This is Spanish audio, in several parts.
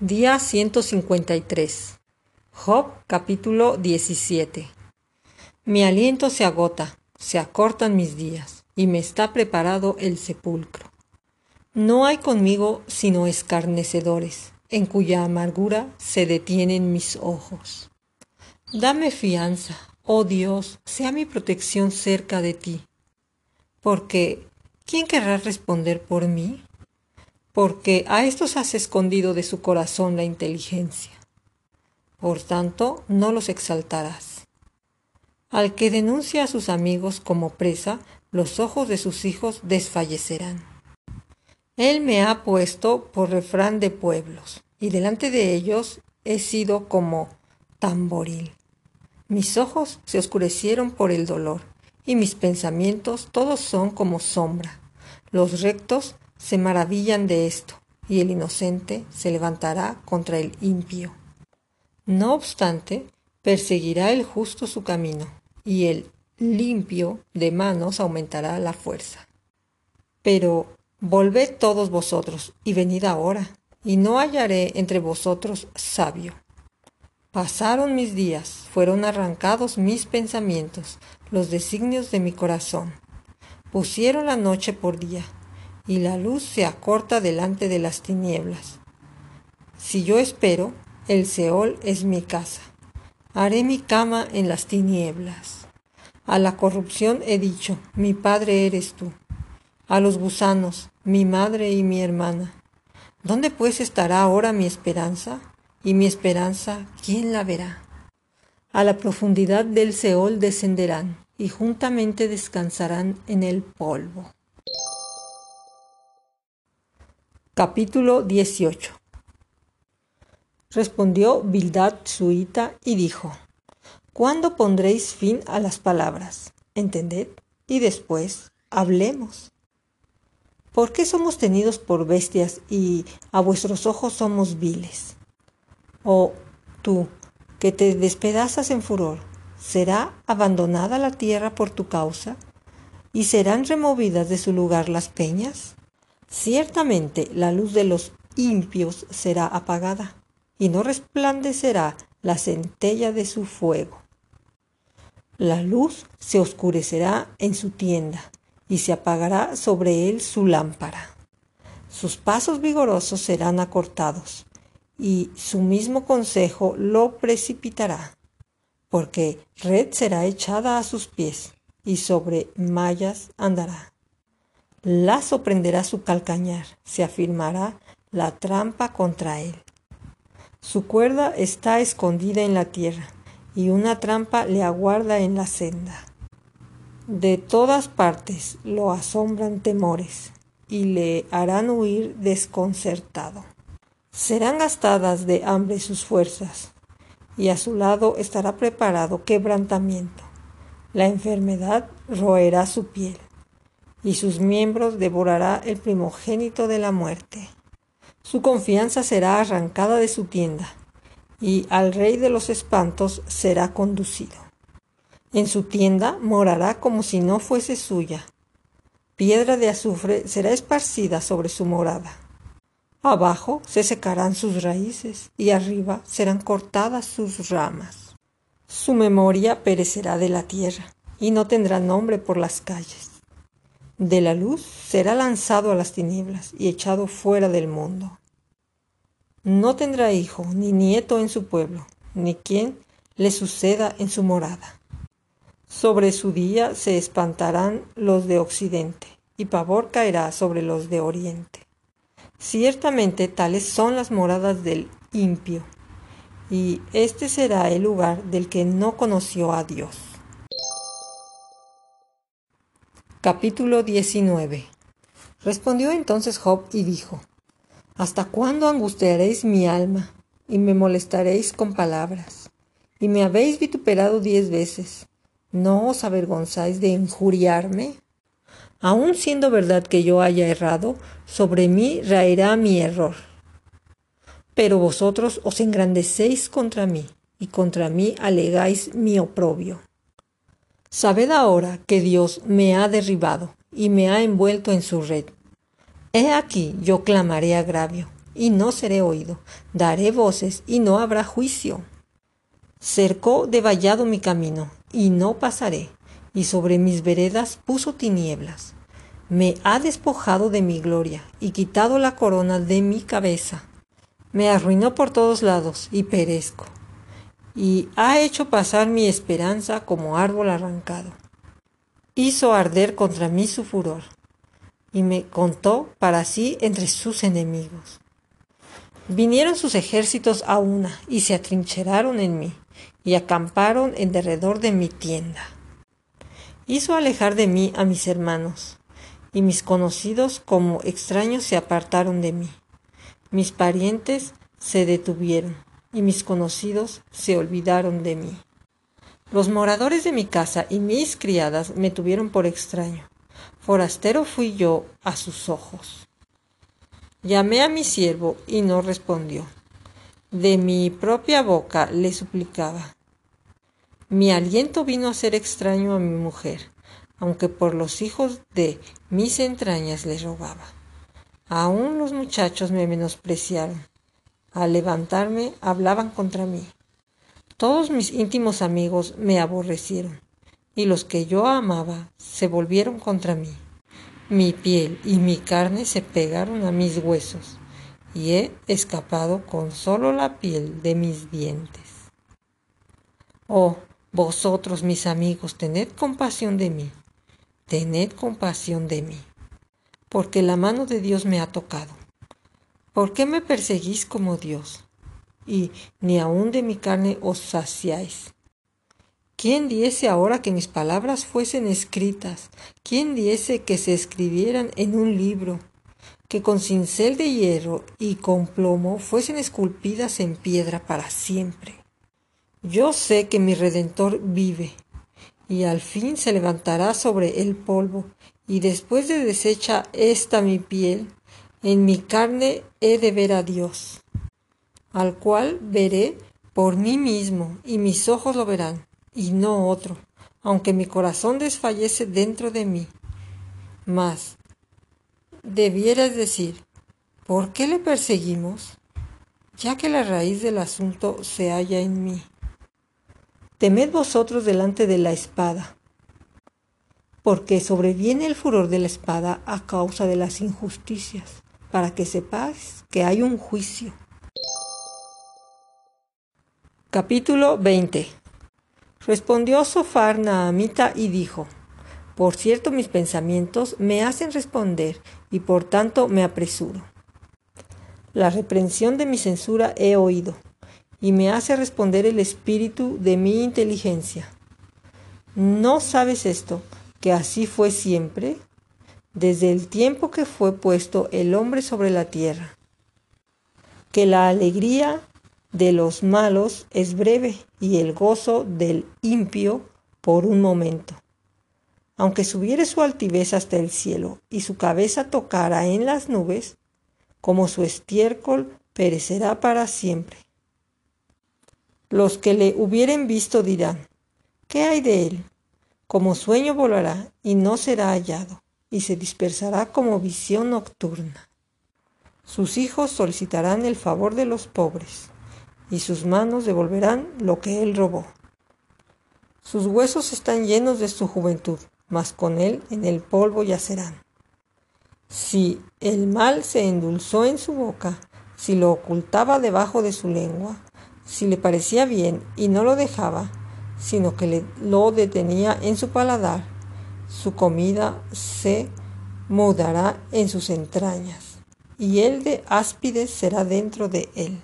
Día 153. Job capítulo 17. Mi aliento se agota, se acortan mis días, y me está preparado el sepulcro. No hay conmigo sino escarnecedores, en cuya amargura se detienen mis ojos. Dame fianza, oh Dios, sea mi protección cerca de ti. Porque, ¿quién querrá responder por mí? Porque a estos has escondido de su corazón la inteligencia. Por tanto, no los exaltarás. Al que denuncia a sus amigos como presa, los ojos de sus hijos desfallecerán. Él me ha puesto por refrán de pueblos, y delante de ellos he sido como tamboril. Mis ojos se oscurecieron por el dolor, y mis pensamientos todos son como sombra. Los rectos se maravillan de esto, y el inocente se levantará contra el impío. No obstante, perseguirá el justo su camino, y el limpio de manos aumentará la fuerza. Pero volved todos vosotros, y venid ahora, y no hallaré entre vosotros sabio. Pasaron mis días, fueron arrancados mis pensamientos, los designios de mi corazón. Pusieron la noche por día, y la luz se acorta delante de las tinieblas. Si yo espero, el Seol es mi casa. Haré mi cama en las tinieblas. A la corrupción he dicho, mi padre eres tú. A los gusanos, mi madre y mi hermana. ¿Dónde pues estará ahora mi esperanza? Y mi esperanza, ¿quién la verá? A la profundidad del Seol descenderán y juntamente descansarán en el polvo. Capítulo 18 Respondió Bildad suita y dijo, ¿Cuándo pondréis fin a las palabras? Entended, y después hablemos. ¿Por qué somos tenidos por bestias y a vuestros ojos somos viles? Oh, tú, que te despedazas en furor, ¿será abandonada la tierra por tu causa? ¿Y serán removidas de su lugar las peñas? Ciertamente la luz de los impios será apagada, y no resplandecerá la centella de su fuego. La luz se oscurecerá en su tienda, y se apagará sobre él su lámpara. Sus pasos vigorosos serán acortados, y su mismo consejo lo precipitará, porque red será echada a sus pies, y sobre mallas andará. Lazo prenderá su calcañar, se afirmará la trampa contra él. Su cuerda está escondida en la tierra, y una trampa le aguarda en la senda. De todas partes lo asombran temores, y le harán huir desconcertado. Serán gastadas de hambre sus fuerzas, y a su lado estará preparado quebrantamiento. La enfermedad roerá su piel y sus miembros devorará el primogénito de la muerte. Su confianza será arrancada de su tienda, y al rey de los espantos será conducido. En su tienda morará como si no fuese suya. Piedra de azufre será esparcida sobre su morada. Abajo se secarán sus raíces y arriba serán cortadas sus ramas. Su memoria perecerá de la tierra y no tendrá nombre por las calles de la luz será lanzado a las tinieblas y echado fuera del mundo. No tendrá hijo ni nieto en su pueblo, ni quien le suceda en su morada. Sobre su día se espantarán los de occidente, y pavor caerá sobre los de oriente. Ciertamente tales son las moradas del impio, y este será el lugar del que no conoció a Dios. Capítulo 19 Respondió entonces Job y dijo, ¿Hasta cuándo angustiaréis mi alma y me molestaréis con palabras? Y me habéis vituperado diez veces. ¿No os avergonzáis de injuriarme? Aun siendo verdad que yo haya errado, sobre mí raerá mi error. Pero vosotros os engrandecéis contra mí, y contra mí alegáis mi oprobio. Sabed ahora que Dios me ha derribado y me ha envuelto en su red. He aquí yo clamaré agravio, y no seré oído. Daré voces y no habrá juicio. Cercó de vallado mi camino y no pasaré, y sobre mis veredas puso tinieblas. Me ha despojado de mi gloria y quitado la corona de mi cabeza. Me arruinó por todos lados y perezco. Y ha hecho pasar mi esperanza como árbol arrancado. Hizo arder contra mí su furor y me contó para sí entre sus enemigos. Vinieron sus ejércitos a una y se atrincheraron en mí y acamparon en derredor de mi tienda. Hizo alejar de mí a mis hermanos y mis conocidos como extraños se apartaron de mí. Mis parientes se detuvieron y mis conocidos se olvidaron de mí. Los moradores de mi casa y mis criadas me tuvieron por extraño. Forastero fui yo a sus ojos. Llamé a mi siervo y no respondió. De mi propia boca le suplicaba. Mi aliento vino a ser extraño a mi mujer aunque por los hijos de mis entrañas les rogaba. Aún los muchachos me menospreciaron. Al levantarme hablaban contra mí. Todos mis íntimos amigos me aborrecieron, y los que yo amaba se volvieron contra mí. Mi piel y mi carne se pegaron a mis huesos, y he escapado con solo la piel de mis dientes. Oh, vosotros mis amigos, tened compasión de mí tened compasión de mí, porque la mano de Dios me ha tocado. ¿Por qué me perseguís como Dios? Y ni aun de mi carne os saciáis. ¿Quién diese ahora que mis palabras fuesen escritas? ¿Quién diese que se escribieran en un libro? Que con cincel de hierro y con plomo fuesen esculpidas en piedra para siempre. Yo sé que mi Redentor vive y al fin se levantará sobre el polvo, y después de deshecha esta mi piel, en mi carne he de ver a Dios, al cual veré por mí mismo, y mis ojos lo verán, y no otro, aunque mi corazón desfallece dentro de mí. Mas, debieras decir, ¿por qué le perseguimos? Ya que la raíz del asunto se halla en mí. Temed vosotros delante de la espada, porque sobreviene el furor de la espada a causa de las injusticias, para que sepáis que hay un juicio. Capítulo 20 Respondió Sofar Naamita y dijo, Por cierto mis pensamientos me hacen responder y por tanto me apresuro. La reprensión de mi censura he oído y me hace responder el espíritu de mi inteligencia. ¿No sabes esto, que así fue siempre, desde el tiempo que fue puesto el hombre sobre la tierra? Que la alegría de los malos es breve y el gozo del impío por un momento. Aunque subiere su altivez hasta el cielo y su cabeza tocara en las nubes, como su estiércol perecerá para siempre. Los que le hubieren visto dirán, ¿qué hay de él? Como sueño volará y no será hallado, y se dispersará como visión nocturna. Sus hijos solicitarán el favor de los pobres, y sus manos devolverán lo que él robó. Sus huesos están llenos de su juventud, mas con él en el polvo yacerán. Si el mal se endulzó en su boca, si lo ocultaba debajo de su lengua, si le parecía bien y no lo dejaba, sino que le, lo detenía en su paladar, su comida se mudará en sus entrañas, y el de áspides será dentro de él.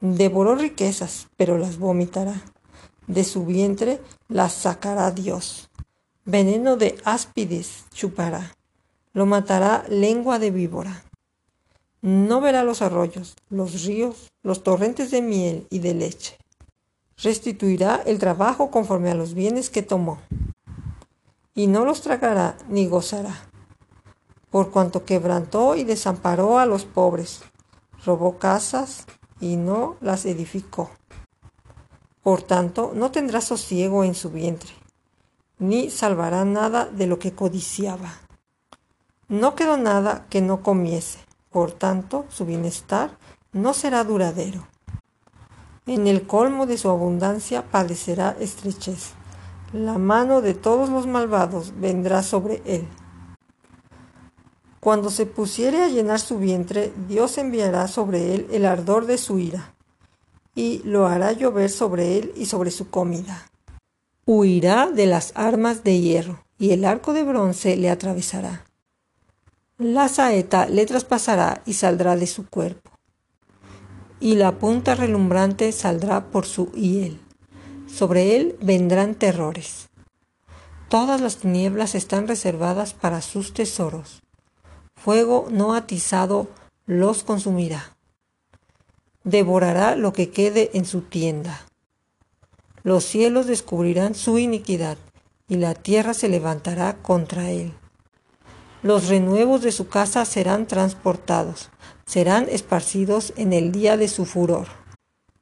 Devoró riquezas, pero las vomitará. De su vientre las sacará Dios. Veneno de áspides chupará. Lo matará lengua de víbora. No verá los arroyos, los ríos, los torrentes de miel y de leche. Restituirá el trabajo conforme a los bienes que tomó. Y no los tragará ni gozará, por cuanto quebrantó y desamparó a los pobres, robó casas y no las edificó. Por tanto, no tendrá sosiego en su vientre, ni salvará nada de lo que codiciaba. No quedó nada que no comiese Por tanto, su bienestar no será duradero. En el colmo de su abundancia padecerá estrechez. La mano de todos los malvados vendrá sobre él. Cuando se pusiere a llenar su vientre, Dios enviará sobre él el ardor de su ira, y lo hará llover sobre él y sobre su comida. Huirá de las armas de hierro, y el arco de bronce le atravesará. La saeta le traspasará y saldrá de su cuerpo y la punta relumbrante saldrá por su hiel. Sobre él vendrán terrores. Todas las tinieblas están reservadas para sus tesoros. Fuego no atizado los consumirá. Devorará lo que quede en su tienda. Los cielos descubrirán su iniquidad y la tierra se levantará contra él. Los renuevos de su casa serán transportados, serán esparcidos en el día de su furor.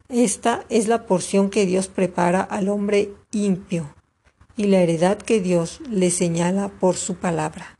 Esta es la porción que Dios prepara al hombre impio y la heredad que Dios le señala por su palabra.